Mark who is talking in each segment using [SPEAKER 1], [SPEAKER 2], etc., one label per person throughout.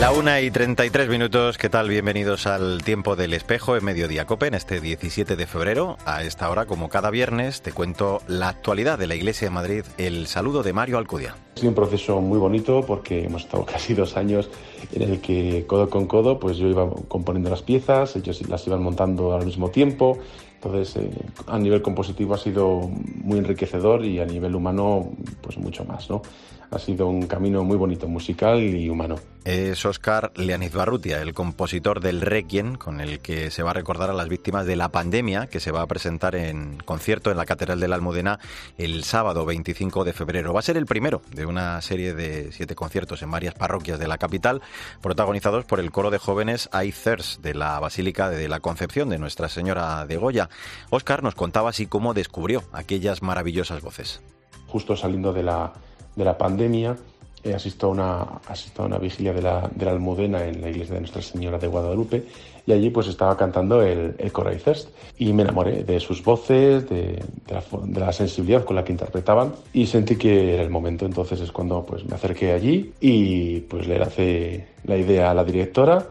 [SPEAKER 1] La una y 33 minutos, ¿qué tal? Bienvenidos al Tiempo del Espejo en Mediodía Cope en este 17 de febrero. A esta hora, como cada viernes, te cuento la actualidad de la Iglesia de Madrid. El saludo de Mario Alcudia.
[SPEAKER 2] Ha sido un proceso muy bonito porque hemos estado casi dos años en el que codo con codo, pues yo iba componiendo las piezas, ellos las iban montando al mismo tiempo. Entonces, eh, a nivel compositivo ha sido muy enriquecedor y a nivel humano, pues mucho más, ¿no? Ha sido un camino muy bonito, musical y humano.
[SPEAKER 1] Es Oscar Leaniz Barrutia, el compositor del Requiem, con el que se va a recordar a las víctimas de la pandemia, que se va a presentar en concierto en la Catedral de la Almudena el sábado 25 de febrero. Va a ser el primero de una serie de siete conciertos en varias parroquias de la capital, protagonizados por el coro de jóvenes Aithers de la Basílica de la Concepción de Nuestra Señora de Goya. Oscar nos contaba así cómo descubrió aquellas maravillosas voces.
[SPEAKER 2] Justo saliendo de la de la pandemia, he asistido a una, asistido a una vigilia de la, de la Almudena en la iglesia de Nuestra Señora de Guadalupe y allí pues estaba cantando el, el coro y me enamoré de sus voces, de, de, la, sensibilidad con la que interpretaban y sentí que era el momento. Entonces es cuando pues me acerqué allí y pues le lancé la idea a la directora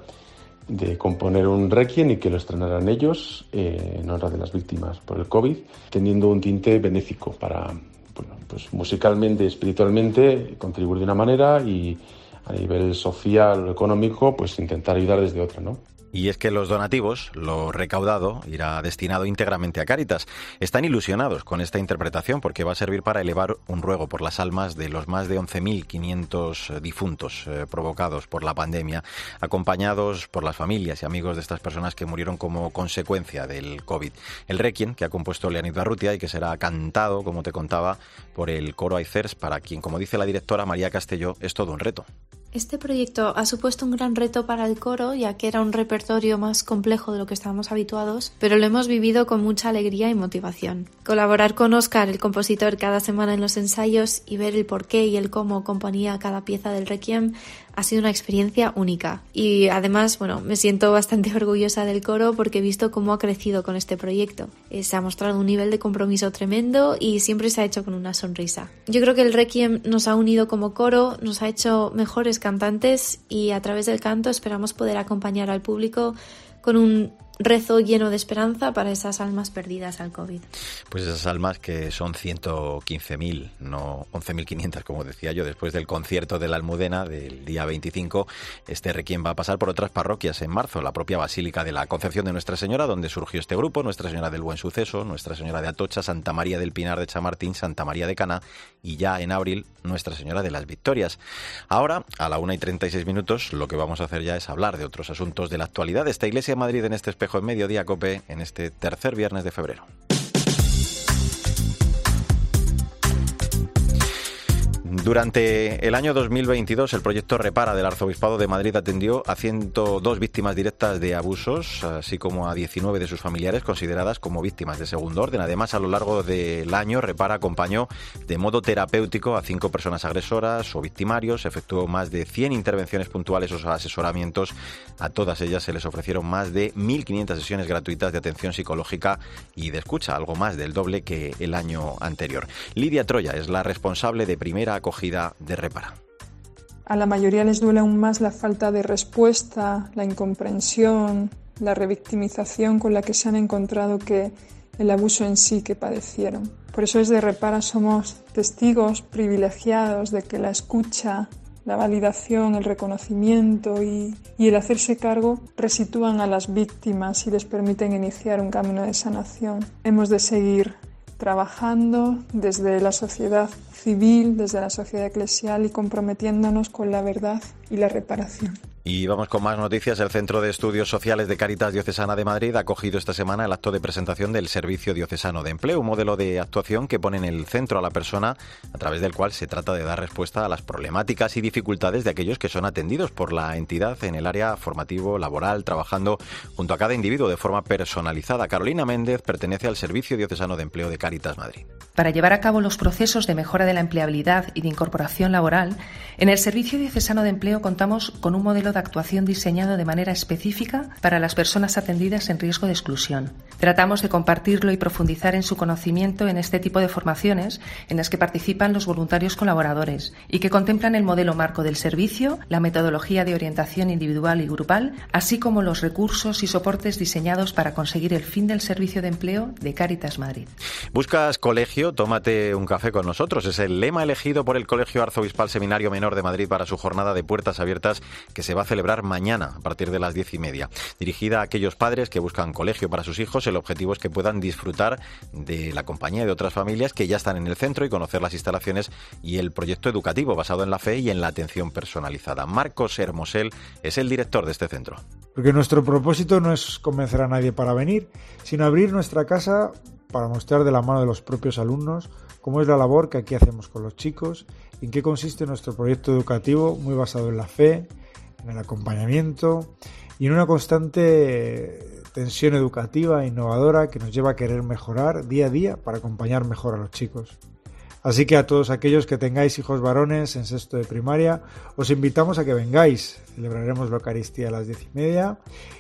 [SPEAKER 2] de componer un requiem y que lo estrenaran ellos eh, en honra de las víctimas por el COVID, teniendo un tinte benéfico para, bueno, pues musicalmente, espiritualmente, contribuir de una manera y a nivel social o económico, pues intentar ayudar desde otra, ¿no?
[SPEAKER 1] Y es que los donativos, lo recaudado, irá destinado íntegramente a Cáritas. Están ilusionados con esta interpretación porque va a servir para elevar un ruego por las almas de los más de 11.500 difuntos eh, provocados por la pandemia, acompañados por las familias y amigos de estas personas que murieron como consecuencia del COVID. El Requiem, que ha compuesto Leonid Barrutia y que será cantado, como te contaba, por el coro Aicers, para quien, como dice la directora María Castelló, es todo un reto.
[SPEAKER 3] Este proyecto ha supuesto un gran reto para el coro, ya que era un repertorio más complejo de lo que estábamos habituados, pero lo hemos vivido con mucha alegría y motivación. Colaborar con Oscar, el compositor, cada semana en los ensayos y ver el porqué y el cómo componía cada pieza del Requiem ha sido una experiencia única. Y además, bueno, me siento bastante orgullosa del coro porque he visto cómo ha crecido con este proyecto. Eh, se ha mostrado un nivel de compromiso tremendo y siempre se ha hecho con una sonrisa. Yo creo que el Requiem nos ha unido como coro, nos ha hecho mejores cantantes y a través del canto esperamos poder acompañar al público con un rezo lleno de esperanza para esas almas perdidas al COVID.
[SPEAKER 1] Pues esas almas que son 115.000, no 11.500 como decía yo, después del concierto de la Almudena del día 25, este requiem va a pasar por otras parroquias en marzo, la propia Basílica de la Concepción de Nuestra Señora, donde surgió este grupo, Nuestra Señora del Buen Suceso, Nuestra Señora de Atocha, Santa María del Pinar de Chamartín, Santa María de Cana y ya en abril Nuestra Señora de las Victorias. Ahora, a la 1 y 36 minutos, lo que vamos a hacer ya es hablar de otros asuntos de la actualidad de esta Iglesia de Madrid en este espejo en Mediodía Cope en este tercer viernes de febrero. Durante el año 2022, el proyecto Repara del Arzobispado de Madrid atendió a 102 víctimas directas de abusos, así como a 19 de sus familiares consideradas como víctimas de segundo orden. Además, a lo largo del año, Repara acompañó de modo terapéutico a cinco personas agresoras o victimarios, efectuó más de 100 intervenciones puntuales o asesoramientos. A todas ellas se les ofrecieron más de 1.500 sesiones gratuitas de atención psicológica y de escucha, algo más del doble que el año anterior. Lidia Troya es la responsable de primera acogida de Repara.
[SPEAKER 4] A la mayoría les duele aún más la falta de respuesta, la incomprensión, la revictimización con la que se han encontrado que el abuso en sí que padecieron. Por eso desde Repara somos testigos privilegiados de que la escucha, la validación, el reconocimiento y, y, el hacerse cargo resitúan a las víctimas y les permiten iniciar un camino de sanación. Hemos de seguir trabajando desde la sociedad civil, desde la sociedad eclesial y comprometiéndonos con la verdad y la reparación.
[SPEAKER 1] Y vamos con más noticias. El Centro de Estudios Sociales de Caritas Diocesana de Madrid ha acogido esta semana el acto de presentación del Servicio Diocesano de Empleo, un modelo de actuación que pone en el centro a la persona a través del cual se trata de dar respuesta a las problemáticas y dificultades de aquellos que son atendidos por la entidad en el área formativo, laboral, trabajando junto a cada individuo de forma personalizada. Carolina Méndez pertenece al Servicio Diocesano de Empleo de Caritas Madrid.
[SPEAKER 5] Para llevar a cabo los procesos de mejora de la empleabilidad y de incorporación laboral, en el Servicio Diocesano de Empleo contamos con un modelo de actuación diseñado de manera específica para las personas atendidas en riesgo de exclusión. Tratamos de compartirlo y profundizar en su conocimiento en este tipo de formaciones en las que participan los voluntarios colaboradores y que contemplan el modelo marco del servicio, la metodología de orientación individual y grupal, así como los recursos y soportes diseñados para conseguir el fin del servicio de empleo de Cáritas Madrid.
[SPEAKER 1] ¿Buscas colegio? Tómate un café con nosotros. Es el lema elegido por el Colegio Arzobispal Seminario Menor de Madrid para su jornada de puertas abiertas que se va a celebrar mañana a partir de las diez y media. Dirigida a aquellos padres que buscan colegio para sus hijos, el objetivo es que puedan disfrutar de la compañía de otras familias que ya están en el centro y conocer las instalaciones y el proyecto educativo basado en la fe y en la atención personalizada. Marcos Hermosel es el director de este centro.
[SPEAKER 6] Porque nuestro propósito no es convencer a nadie para venir, sino abrir nuestra casa para mostrar de la mano de los propios alumnos cómo es la labor que aquí hacemos con los chicos, en qué consiste nuestro proyecto educativo muy basado en la fe, en el acompañamiento y en una constante tensión educativa e innovadora que nos lleva a querer mejorar día a día para acompañar mejor a los chicos. Así que a todos aquellos que tengáis hijos varones en sexto de primaria, os invitamos a que vengáis. Celebraremos la Eucaristía a las diez y media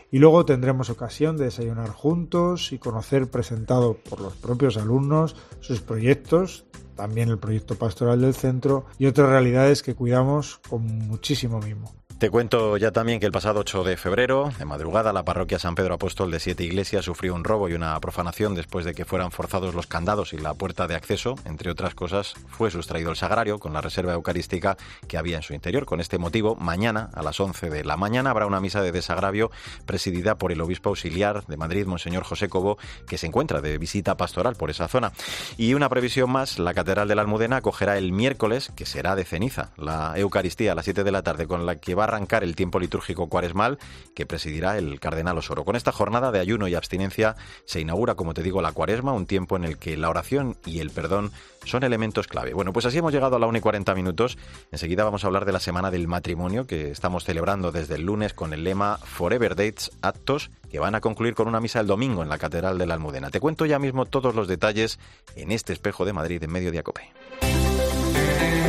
[SPEAKER 6] y luego tendremos ocasión de desayunar juntos y conocer presentado por los propios alumnos sus proyectos, también el proyecto pastoral del centro y otras realidades que cuidamos con muchísimo mimo.
[SPEAKER 1] Te cuento ya también que el pasado 8 de febrero, de madrugada, la parroquia San Pedro Apóstol de Siete Iglesias sufrió un robo y una profanación después de que fueran forzados los candados y la puerta de acceso. Entre otras cosas, fue sustraído el sagrario con la reserva eucarística que había en su interior. Con este motivo, mañana, a las 11 de la mañana, habrá una misa de desagravio presidida por el obispo auxiliar de Madrid, Monseñor José Cobo, que se encuentra de visita pastoral por esa zona. Y una previsión más, la Catedral de la Almudena acogerá el miércoles, que será de ceniza, la Eucaristía a las 7 de la tarde, con la que va a arrancar el tiempo litúrgico cuaresmal que presidirá el cardenal Osoro. Con esta jornada de ayuno y abstinencia se inaugura, como te digo, la cuaresma, un tiempo en el que la oración y el perdón son elementos clave. Bueno, pues así hemos llegado a la 1 y 40 minutos. Enseguida vamos a hablar de la semana del matrimonio que estamos celebrando desde el lunes con el lema Forever Dates, actos que van a concluir con una misa el domingo en la Catedral de la Almudena. Te cuento ya mismo todos los detalles en este espejo de Madrid en medio de Acope.
[SPEAKER 7] En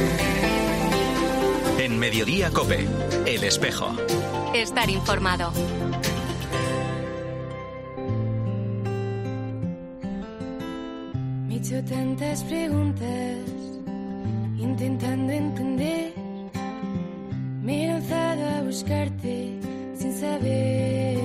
[SPEAKER 7] Mediodía Cope, El Espejo.
[SPEAKER 8] Estar informado.
[SPEAKER 9] Me he hecho tantas preguntas, intentando entender. Me he lanzado a buscarte sin saberte ver.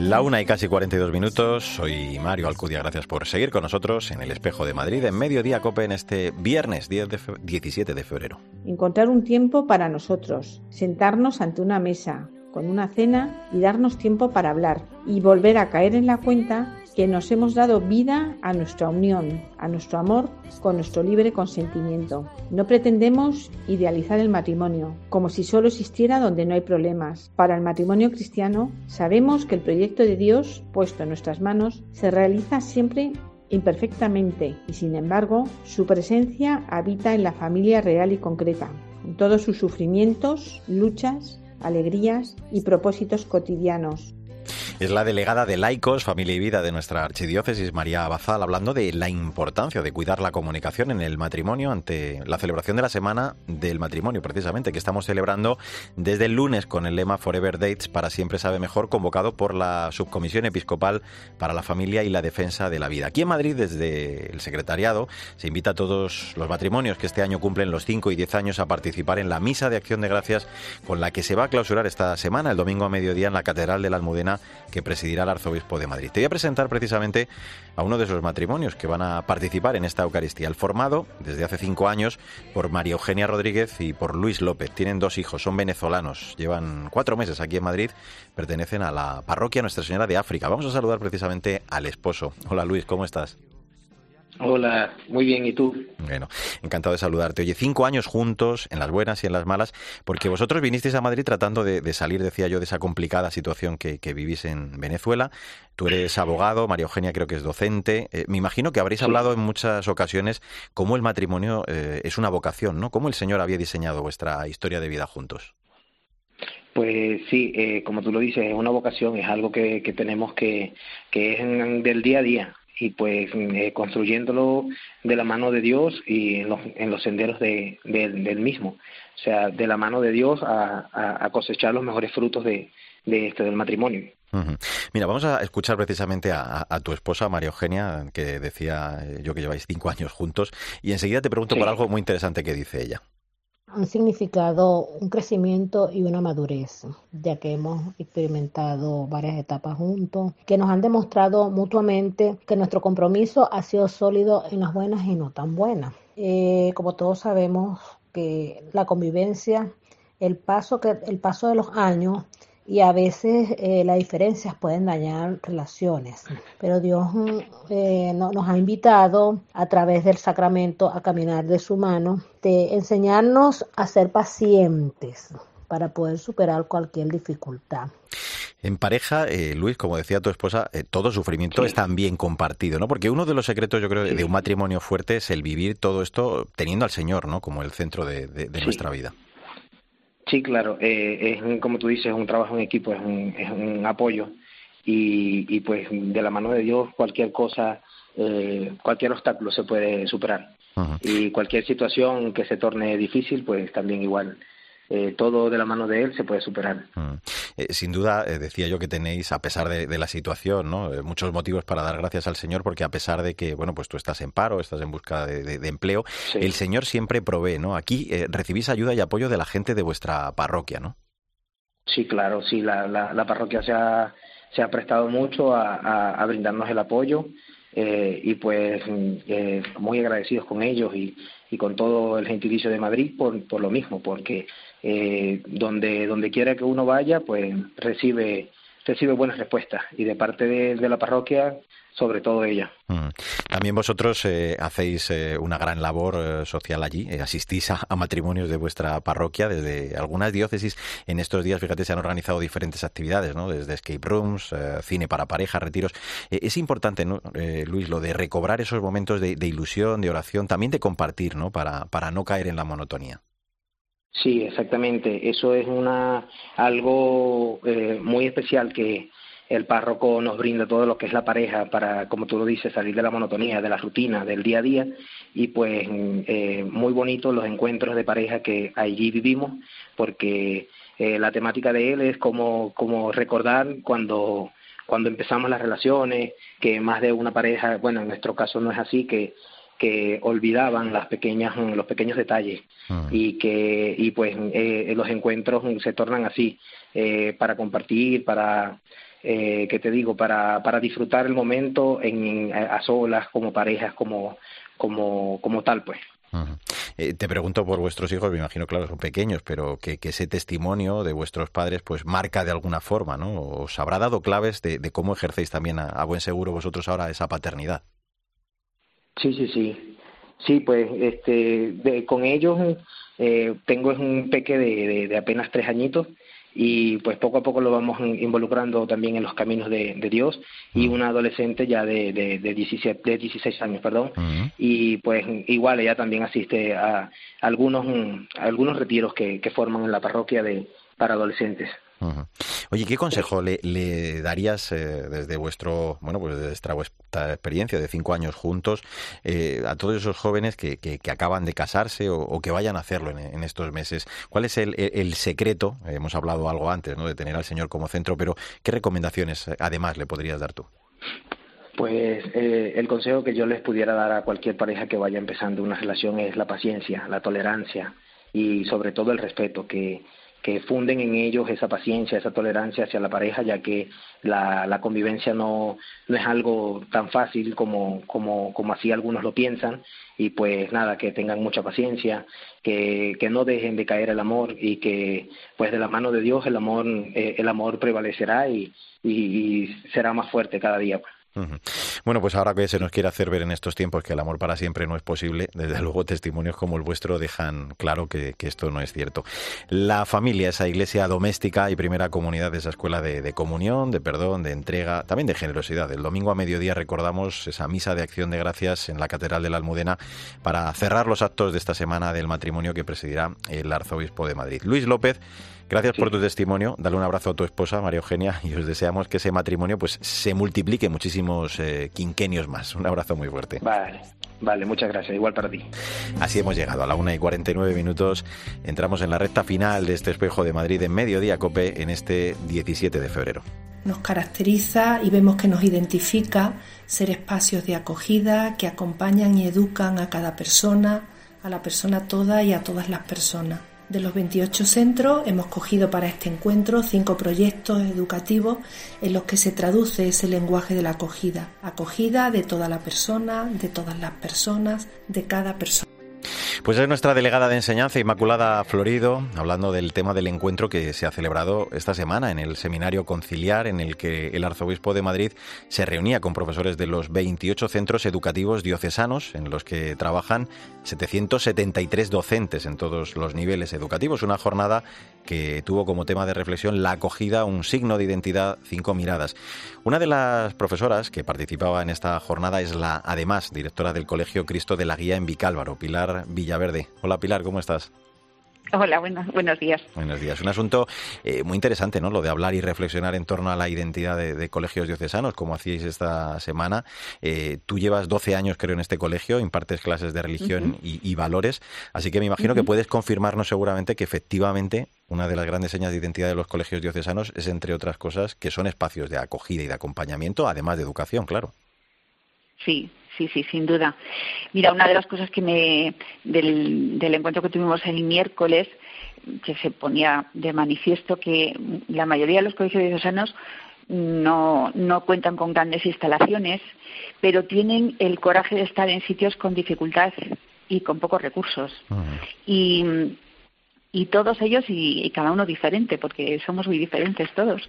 [SPEAKER 1] La una y casi 42 minutos. Soy Mario Alcudia. Gracias por seguir con nosotros en el Espejo de Madrid en Mediodía Cope en este viernes 10 de fe- 17 de febrero.
[SPEAKER 10] Encontrar un tiempo para nosotros, sentarnos ante una mesa, con una cena y darnos tiempo para hablar y volver a caer en la cuenta que nos hemos dado vida a nuestra unión, a nuestro amor con nuestro libre consentimiento. No pretendemos idealizar el matrimonio, como si solo existiera donde no hay problemas. Para el matrimonio cristiano, sabemos que el proyecto de Dios puesto en nuestras manos se realiza siempre imperfectamente y sin embargo su presencia habita en la familia real y concreta, en todos sus sufrimientos, luchas, alegrías y propósitos cotidianos.
[SPEAKER 1] Es la delegada de Laicos, Familia y Vida de nuestra archidiócesis, María Abazal, hablando de la importancia de cuidar la comunicación en el matrimonio ante la celebración de la Semana del Matrimonio, precisamente, que estamos celebrando desde el lunes con el lema Forever Dates para Siempre Sabe Mejor, convocado por la Subcomisión Episcopal para la Familia y la Defensa de la Vida. Aquí en Madrid, desde el secretariado, se invita a todos los matrimonios que este año cumplen los 5 y 10 años a participar en la Misa de Acción de Gracias con la que se va a clausurar esta semana, el domingo a mediodía, en la Catedral de la Almudena que presidirá el arzobispo de Madrid. Te voy a presentar precisamente a uno de esos matrimonios que van a participar en esta Eucaristía. El formado desde hace cinco años por María Eugenia Rodríguez y por Luis López. Tienen dos hijos, son venezolanos, llevan cuatro meses aquí en Madrid, pertenecen a la parroquia Nuestra Señora de África. Vamos a saludar precisamente al esposo. Hola Luis, ¿cómo estás?
[SPEAKER 11] Hola, muy bien, ¿y tú?
[SPEAKER 1] Bueno, encantado de saludarte. Oye, cinco años juntos, en las buenas y en las malas, porque vosotros vinisteis a Madrid tratando de, de salir, decía yo, de esa complicada situación que, que, vivís en Venezuela. Tú eres abogado, María Eugenia creo que es docente. Eh, me imagino que habréis hablado en muchas ocasiones cómo el matrimonio eh, es una vocación, ¿no? ¿Cómo el Señor había diseñado vuestra historia de vida juntos?
[SPEAKER 11] Pues sí, eh, como tú lo dices, es una vocación, es algo que, que tenemos que, que es en, del día a día. Y pues eh, construyéndolo de la mano de Dios y en los, en los senderos de, del mismo. O sea, de la mano de Dios a, a, cosechar los mejores frutos de, de este, del matrimonio.
[SPEAKER 1] Mira, vamos a escuchar precisamente a, a, tu esposa, María Eugenia, que decía eh, yo que lleváis cinco años juntos, y enseguida te pregunto por algo muy interesante que dice ella
[SPEAKER 12] han significado un crecimiento y una madurez, ya que hemos experimentado varias etapas juntos, que nos han demostrado mutuamente que nuestro compromiso ha sido sólido en las buenas y no tan buenas. Eh, como todos sabemos que la convivencia, el paso, que, el paso de los años y a veces eh, las diferencias pueden dañar relaciones. Pero Dios eh, nos ha invitado a través del sacramento a caminar de su mano, de enseñarnos a ser pacientes para poder superar cualquier dificultad.
[SPEAKER 1] En pareja, eh, Luis, como decía tu esposa, todo sufrimiento es también compartido, ¿no? Porque uno de los secretos, yo creo, de un matrimonio fuerte es el vivir todo esto teniendo al Señor, ¿no? Como el centro de, nuestra vida.
[SPEAKER 11] Sí, claro, eh, es como tú dices, un trabajo en equipo, es un, es un apoyo y, y pues de la mano de Dios cualquier cosa, eh, cualquier obstáculo se puede superar y cualquier situación que se torne difícil, pues también igual eh, todo de la mano de él se puede superar. Mm.
[SPEAKER 1] Eh, sin duda, eh, decía yo que tenéis, a pesar de, la situación, ¿no? muchos motivos para dar gracias al Señor, porque a pesar de que, bueno, pues tú estás en paro, estás en busca de, empleo, el Señor siempre provee, ¿no? Aquí recibís ayuda y apoyo de la gente de vuestra parroquia, ¿no?
[SPEAKER 11] Sí, claro, sí, la, la, parroquia se ha, se ha prestado mucho a, a, brindarnos el apoyo. y pues muy agradecidos con ellos y, y con todo el gentilicio de Madrid por, por lo mismo, porque eh, donde, donde quiera que uno vaya, pues recibe, recibe buenas respuestas y de parte de, la parroquia, sobre todo ella.
[SPEAKER 1] Mm. También vosotros eh, hacéis eh, una gran labor eh, social allí, asistís a, matrimonios de vuestra parroquia desde algunas diócesis. En estos días, fíjate, se han organizado diferentes actividades, ¿no? Desde escape rooms, cine para parejas, retiros. es importante, ¿no? Luis, lo de recobrar esos momentos de, de, ilusión, de oración, también de compartir, ¿no? Para, para no caer en la monotonía.
[SPEAKER 11] Sí, exactamente. Eso es una algo eh, muy especial que el párroco nos brinda todo lo que es la pareja para, como tú lo dices, salir de la monotonía, de la rutina, del día a día y pues eh, muy bonito los encuentros de pareja que allí vivimos porque eh, la temática de él es como, como recordar cuando cuando empezamos las relaciones, que más de una pareja, bueno, en nuestro caso no es así, que que olvidaban las pequeñas los pequeños detalles ah. y que y pues eh, los encuentros se tornan así eh, para compartir para eh, que te digo para para disfrutar el momento en, a solas como parejas como como como tal pues
[SPEAKER 1] eh, te pregunto por vuestros hijos, me imagino, claro, son pequeños, pero que, ese testimonio de vuestros padres pues marca de alguna forma, ¿no? ¿Os habrá dado claves de, cómo ejercéis también a, buen seguro vosotros ahora esa paternidad?
[SPEAKER 11] Sí, sí, sí. Sí, pues este, con ellos eh, tengo un peque de, de, apenas tres añitos y pues poco a poco lo vamos involucrando también en los caminos de, Dios y una adolescente ya de, de, de, 17, de 16 años, perdón, y pues igual ella también asiste a algunos, algunos retiros que, que forman en la parroquia de, para adolescentes.
[SPEAKER 1] Oye, ¿qué consejo le, darías eh, desde vuestro, bueno, pues desde vuestra experiencia de cinco años juntos eh, a todos esos jóvenes que, que, acaban de casarse o, que vayan a hacerlo en, estos meses? ¿Cuál es el, secreto? hemos hablado algo antes, ¿no? De tener al Señor como centro, pero ¿qué recomendaciones eh, además le podrías dar tú?
[SPEAKER 11] Pues el consejo que yo les pudiera dar a cualquier pareja que vaya empezando una relación es la paciencia, la tolerancia y sobre todo el respeto, que que funden en ellos esa paciencia, esa tolerancia hacia la pareja, ya que la, convivencia no, no es algo tan fácil como, como, como así algunos lo piensan, y pues nada, que tengan mucha paciencia, que, que no dejen de caer el amor y que pues de la mano de Dios el amor, eh, el amor prevalecerá y, y, será más fuerte cada día. Pues.
[SPEAKER 1] Bueno, pues ahora que se nos quiere hacer ver en estos tiempos que el amor para siempre no es posible, desde luego testimonios como el vuestro dejan claro que, esto no es cierto. La familia, esa iglesia doméstica y primera comunidad esa escuela de, comunión, de perdón, de entrega, también de generosidad. El domingo a mediodía recordamos esa misa de acción de gracias en la Catedral de la Almudena para cerrar los actos de esta semana del matrimonio que presidirá el arzobispo de Madrid. Luis López Gracias por tu testimonio. Dale un abrazo a tu esposa, María Eugenia, y os deseamos que ese matrimonio pues se multiplique muchísimo muchísimos eh, quinquenios más. Un abrazo muy fuerte.
[SPEAKER 11] Vale. Vale, muchas gracias. Igual para ti.
[SPEAKER 1] Así hemos llegado a la 1 y 49 minutos. Entramos en la recta final de este espejo de Madrid en Mediodía Cope en este 17 de febrero.
[SPEAKER 13] Nos caracteriza y vemos que nos identifica ser espacios de acogida que acompañan y educan a cada persona, a la persona toda y a todas las personas. De los 28 centros hemos cogido para este encuentro cinco proyectos educativos en los que se traduce ese lenguaje de la acogida. Acogida de toda la persona, de todas las personas, de cada persona.
[SPEAKER 1] Pues es nuestra delegada de enseñanza, Inmaculada Florido, hablando del tema del encuentro que se ha celebrado esta semana en el Seminario Conciliar, en el que el Arzobispo de Madrid se reunía con profesores de los 28 centros educativos diocesanos, en los que trabajan 773 docentes en todos los niveles educativos. Una jornada que tuvo como tema de reflexión la acogida, un signo de identidad, cinco miradas. Una de las profesoras que participaba en esta jornada es la, además, directora del Colegio Cristo de la Guía en Vicálvaro, Pilar Villaverde. Hola Pilar, ¿cómo estás?
[SPEAKER 14] Hola, buenos, buenos días.
[SPEAKER 1] Buenos días. Un asunto eh, muy interesante, ¿no? Lo de hablar y reflexionar en torno a la identidad de, colegios diocesanos, como hacíais esta semana. Eh, tú llevas 12 años, creo, en este colegio, impartes clases de religión y, valores, así que me imagino que puedes confirmarnos seguramente que efectivamente una de las grandes señas de identidad de los colegios diocesanos es, entre otras cosas, que son espacios de acogida y de acompañamiento, además de educación, claro.
[SPEAKER 14] Sí, sí, sí, sin duda. Mira, una de las cosas que me del, del encuentro que tuvimos el miércoles que se ponía de manifiesto que la mayoría de los colegios diocesanos no, no cuentan con grandes instalaciones, pero tienen el coraje de estar en sitios con dificultad y con pocos recursos. Y y todos ellos y, cada uno diferente porque somos muy diferentes todos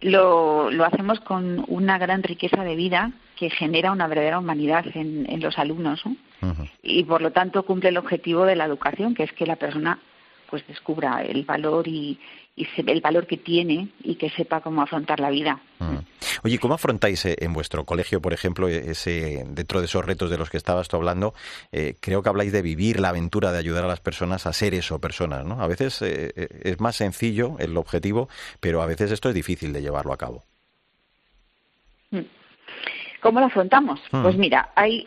[SPEAKER 14] lo, lo hacemos con una gran riqueza de vida que genera una verdadera humanidad en, en los alumnos y por lo tanto cumple el objetivo de la educación que es que la persona pues descubra el valor y, y el valor que tiene y que sepa cómo afrontar la vida.
[SPEAKER 1] Mm. Oye, ¿cómo afrontáis eh, en vuestro colegio, por ejemplo, e-, ese dentro de esos retos de los que estabas tú hablando? Eh, creo que habláis de vivir la aventura de ayudar a las personas a ser eso, personas, ¿no? A veces eh, es más sencillo el objetivo, pero a veces esto es difícil de llevarlo a cabo.
[SPEAKER 14] Mm. ¿Cómo lo afrontamos? Mm. Pues mira, hay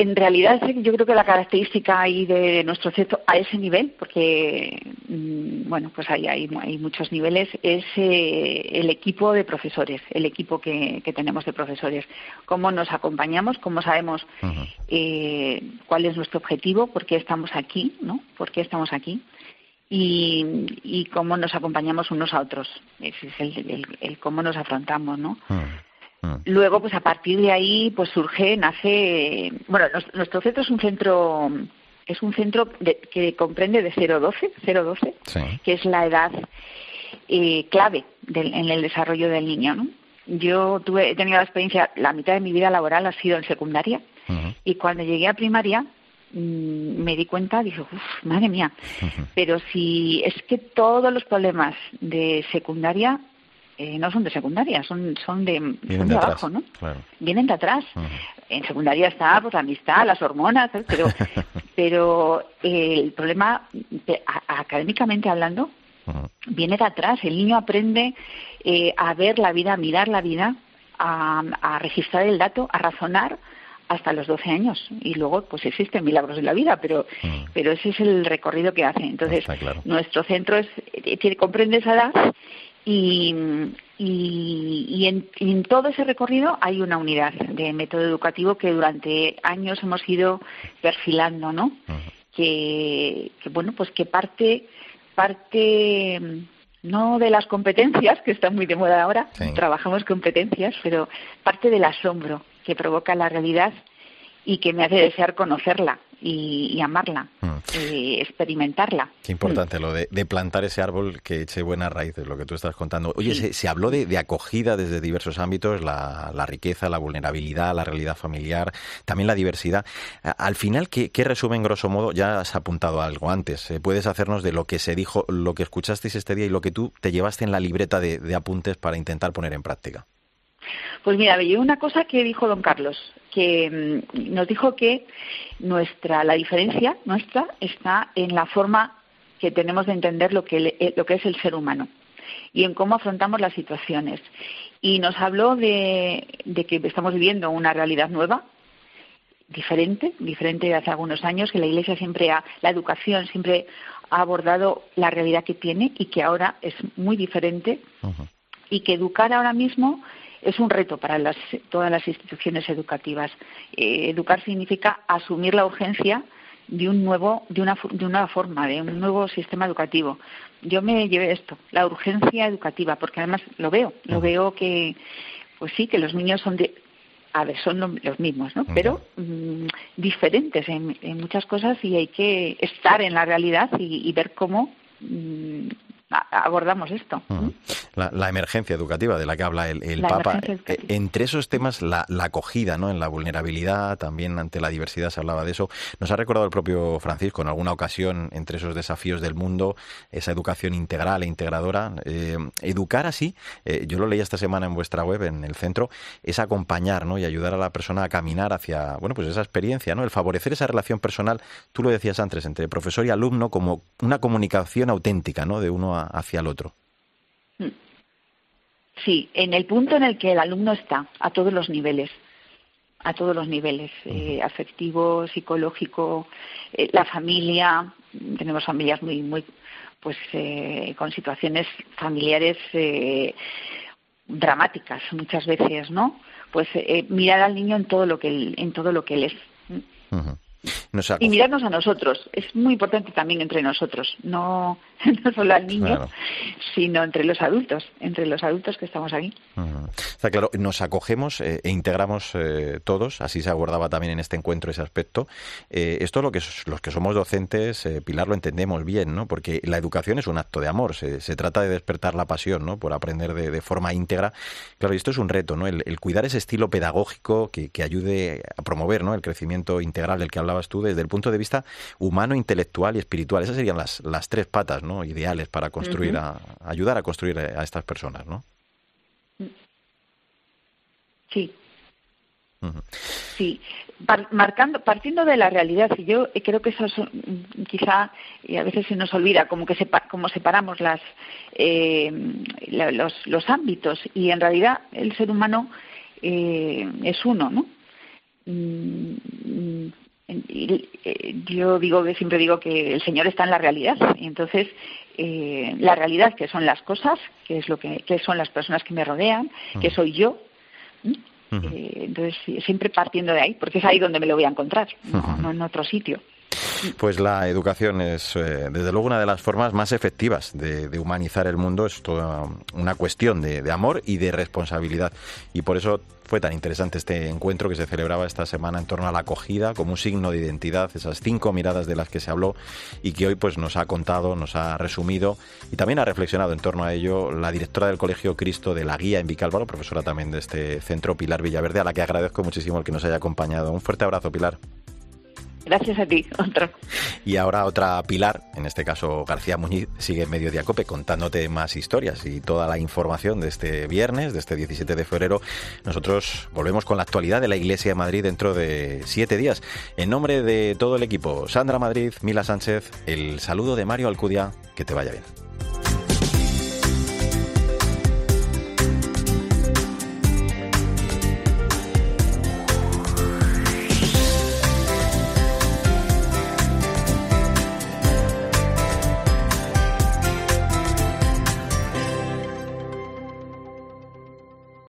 [SPEAKER 14] en realidad yo creo que la característica ahí de nuestro centro a ese nivel, porque mm, bueno, pues hay, hay, muchos niveles, es eh, el equipo de profesores, el equipo que, tenemos de profesores. Cómo nos acompañamos, cómo sabemos eh, cuál es nuestro objetivo, por qué estamos aquí, ¿no? ¿Por qué estamos aquí? Y, cómo nos acompañamos unos a otros. Ese es el, cómo nos afrontamos, ¿no? Mm. Luego, pues a partir de ahí, pues surge, nace, bueno, nuestro centro es un centro, es un centro que comprende de 0-12, 0-12, que es la edad eh, clave en el desarrollo del niño, ¿no? Yo tuve, he tenido la experiencia, la mitad de mi vida laboral ha sido en secundaria, y cuando llegué a primaria, mm, me di cuenta, dije, uff, madre mía, pero si es que todos los problemas de secundaria eh, no son de secundaria, son, son de, abajo, ¿no? Vienen de atrás. En secundaria está pues, la amistad, las hormonas, pero, pero eh, el problema, académicamente hablando, viene de atrás. El niño aprende eh, a ver la vida, a mirar la vida, a, registrar el dato, a razonar hasta los 12 años. Y luego pues existen milagros en la vida pero pero ese es el recorrido que hace. Entonces nuestro centro es tiene comprende esa edad y, y, en, todo ese recorrido hay una unidad de método educativo que durante años hemos ido perfilando, ¿no? que, bueno, pues que parte, parte no de las competencias, que están muy de moda ahora, trabajamos competencias, pero parte del asombro que provoca la realidad y que me hace desear conocerla y, amarla, mm. y experimentarla.
[SPEAKER 1] Qué importante lo de, plantar ese árbol que eche buenas raíces, lo que tú estás contando. Oye, se, habló de, acogida desde diversos ámbitos, la, riqueza, la vulnerabilidad, la realidad familiar, también la diversidad. Al final, ¿qué, resumen, grosso modo? Ya has apuntado algo antes. Eh, ¿Puedes hacernos de lo que se dijo, lo que escuchasteis este día y lo que tú te llevaste en la libreta de apuntes para intentar poner en práctica?
[SPEAKER 14] Pues mira, me una cosa que dijo don Carlos, que mm, nos dijo que nuestra, la diferencia nuestra está en la forma que tenemos de entender lo que, eh, lo que es el ser humano. y en cómo afrontamos las situaciones. Y nos habló de, de que estamos viviendo una realidad nueva, diferente, diferente de hace algunos años, que la Iglesia siempre ha, la educación siempre ha abordado la realidad que tiene y que ahora es muy diferente y que educar ahora mismo es un reto para las, todas las instituciones educativas. Eh, educar significa asumir la urgencia de un nuevo, de una, de una forma, de un nuevo sistema educativo. Yo me llevé esto, la urgencia educativa, porque además lo veo, lo veo que, pues sí, que los niños son de, a ver, son los mismos, ¿no? Pero mm, diferentes en, muchas cosas y hay que estar en la realidad y, ver cómo mm, abordamos esto.
[SPEAKER 1] La, emergencia educativa de la que habla el, Papa. Eh, entre esos temas, la, acogida ¿no? en la vulnerabilidad, también ante la diversidad se hablaba de eso. Nos ha recordado el propio Francisco en alguna ocasión, entre esos desafíos del mundo, esa educación integral e integradora. Eh, educar así, eh, yo lo leí esta semana en vuestra web, en el centro, es acompañar ¿no? y ayudar a la persona a caminar hacia bueno pues esa experiencia, ¿no? el favorecer esa relación personal, tú lo decías antes, entre profesor y alumno como una comunicación auténtica ¿no? de uno hacia el otro. Mm.
[SPEAKER 14] Sí, en el punto en el que el alumno está, a todos los niveles, a todos los niveles, eh, afectivo, psicológico, eh, la familia, tenemos familias muy, muy, pues, eh, con situaciones familiares dramáticas muchas veces, ¿no? Pues mirar al niño en todo lo que él, en todo lo que él es y mirarnos a nosotros. Es muy importante también entre nosotros, no, no solo al niño, sino entre los adultos, entre los adultos que estamos aquí.
[SPEAKER 1] Está claro, nos acogemos eh, e integramos eh, todos, así se abordaba también en este encuentro ese aspecto. Eh, esto lo que los que somos docentes, Pilar, lo entendemos bien, ¿no? Porque la educación es un acto de amor, se, trata de despertar la pasión, ¿no? Por aprender de, forma íntegra. Claro, y esto es un reto, ¿no? El, cuidar ese estilo pedagógico que, que ayude a promover, ¿no? El crecimiento integral del que hablabas tú desde el punto de vista humano, intelectual y espiritual. Esas serían las, las tres patas ¿no? ideales para construir, a, ayudar a construir a estas personas, ¿no?
[SPEAKER 14] Sí. Sí, marcando, partiendo de la realidad, y yo creo que eso es, quizá, y a veces se nos olvida, como que sepa, como separamos las, eh, los, los ámbitos, y en realidad el ser humano eh, es uno, ¿no? Eh, yo digo que siempre digo que el Señor está en la realidad. Y entonces eh, la realidad que son las cosas que es lo que, son las personas que me rodean que soy yo eh, entonces siempre partiendo de ahí porque es ahí donde me lo voy a encontrar no en otro sitio
[SPEAKER 1] pues la educación es, eh, desde luego, una de las formas más efectivas de, humanizar el mundo. Es toda una cuestión de, amor y de responsabilidad. Y por eso fue tan interesante este encuentro que se celebraba esta semana en torno a la acogida como un signo de identidad, esas cinco miradas de las que se habló y que hoy pues nos ha contado, nos ha resumido y también ha reflexionado en torno a ello la directora del Colegio Cristo de la Guía en Vicálvaro, profesora también de este centro, Pilar Villaverde, a la que agradezco muchísimo el que nos haya acompañado. Un fuerte abrazo, Pilar.
[SPEAKER 14] Gracias a ti, otro.
[SPEAKER 1] Y ahora otra Pilar, en este caso García Muñiz, sigue en Medio Cope contándote más historias y toda la información de este viernes, de este 17 de febrero. Nosotros volvemos con la actualidad de la Iglesia de Madrid dentro de siete días. En nombre de todo el equipo, Sandra Madrid, Mila Sánchez, el saludo de Mario Alcudia, que te vaya bien.